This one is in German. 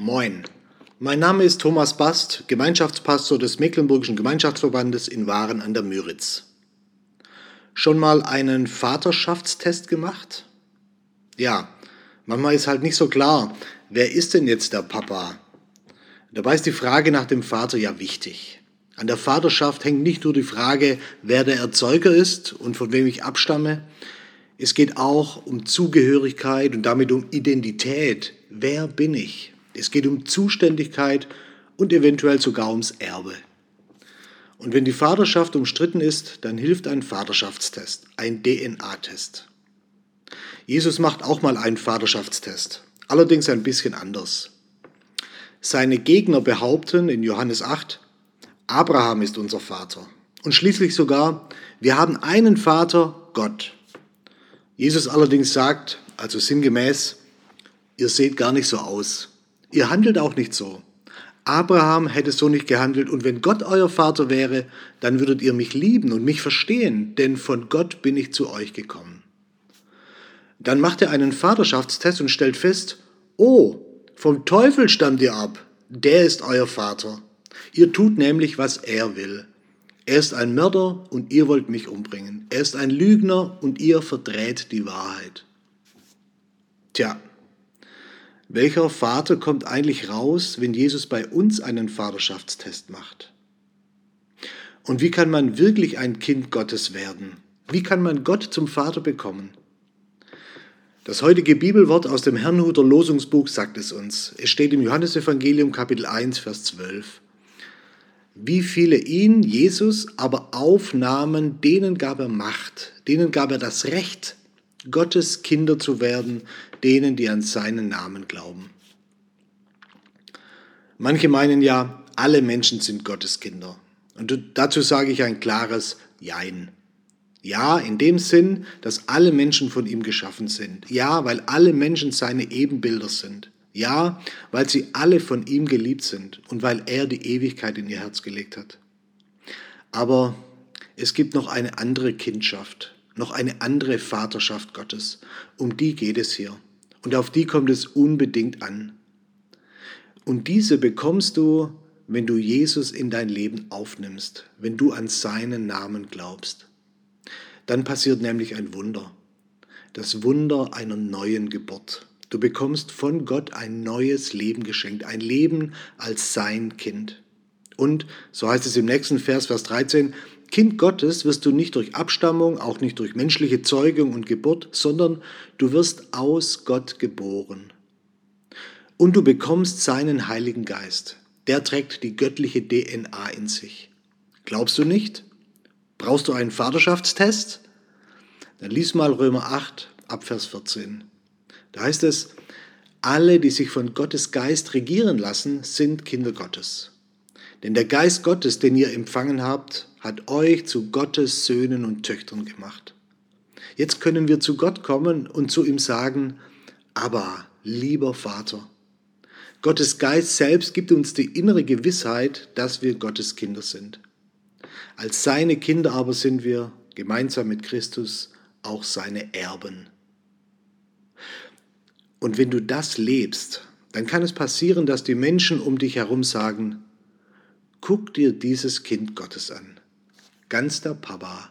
Moin, mein Name ist Thomas Bast, Gemeinschaftspastor des Mecklenburgischen Gemeinschaftsverbandes in Waren an der Müritz. Schon mal einen Vaterschaftstest gemacht? Ja, manchmal ist halt nicht so klar, wer ist denn jetzt der Papa? Dabei ist die Frage nach dem Vater ja wichtig. An der Vaterschaft hängt nicht nur die Frage, wer der Erzeuger ist und von wem ich abstamme, es geht auch um Zugehörigkeit und damit um Identität. Wer bin ich? Es geht um Zuständigkeit und eventuell sogar ums Erbe. Und wenn die Vaterschaft umstritten ist, dann hilft ein Vaterschaftstest, ein DNA-Test. Jesus macht auch mal einen Vaterschaftstest, allerdings ein bisschen anders. Seine Gegner behaupten in Johannes 8, Abraham ist unser Vater. Und schließlich sogar, wir haben einen Vater, Gott. Jesus allerdings sagt, also sinngemäß, ihr seht gar nicht so aus. Ihr handelt auch nicht so. Abraham hätte so nicht gehandelt und wenn Gott euer Vater wäre, dann würdet ihr mich lieben und mich verstehen, denn von Gott bin ich zu euch gekommen. Dann macht er einen Vaterschaftstest und stellt fest, oh, vom Teufel stammt ihr ab, der ist euer Vater. Ihr tut nämlich, was er will. Er ist ein Mörder und ihr wollt mich umbringen. Er ist ein Lügner und ihr verdreht die Wahrheit. Tja, welcher Vater kommt eigentlich raus, wenn Jesus bei uns einen Vaterschaftstest macht? Und wie kann man wirklich ein Kind Gottes werden? Wie kann man Gott zum Vater bekommen? Das heutige Bibelwort aus dem Herrnhuter Losungsbuch sagt es uns. Es steht im Johannesevangelium Kapitel 1, Vers 12. Wie viele ihn, Jesus, aber aufnahmen, denen gab er Macht, denen gab er das Recht, Gottes Kinder zu werden, denen, die an seinen Namen glauben. Manche meinen ja, alle Menschen sind Gottes Kinder. Und dazu sage ich ein klares Jein. Ja, in dem Sinn, dass alle Menschen von ihm geschaffen sind. Ja, weil alle Menschen seine Ebenbilder sind. Ja, weil sie alle von ihm geliebt sind und weil er die Ewigkeit in ihr Herz gelegt hat. Aber es gibt noch eine andere Kindschaft, noch eine andere Vaterschaft Gottes. Um die geht es hier. Und auf die kommt es unbedingt an. Und diese bekommst du, wenn du Jesus in dein Leben aufnimmst, wenn du an seinen Namen glaubst. Dann passiert nämlich ein Wunder. Das Wunder einer neuen Geburt. Du bekommst von Gott ein neues Leben geschenkt, ein Leben als sein Kind. Und, so heißt es im nächsten Vers, Vers 13, Kind Gottes wirst du nicht durch Abstammung, auch nicht durch menschliche Zeugung und Geburt, sondern du wirst aus Gott geboren. Und du bekommst seinen Heiligen Geist. Der trägt die göttliche DNA in sich. Glaubst du nicht? Brauchst du einen Vaterschaftstest? Dann lies mal Römer 8 Abvers 14. Da heißt es, alle, die sich von Gottes Geist regieren lassen, sind Kinder Gottes. Denn der Geist Gottes, den ihr empfangen habt, hat euch zu Gottes Söhnen und Töchtern gemacht. Jetzt können wir zu Gott kommen und zu ihm sagen, aber lieber Vater. Gottes Geist selbst gibt uns die innere Gewissheit, dass wir Gottes Kinder sind. Als seine Kinder aber sind wir, gemeinsam mit Christus, auch seine Erben. Und wenn du das lebst, dann kann es passieren, dass die Menschen um dich herum sagen, guck dir dieses Kind Gottes an. Ganz der Papa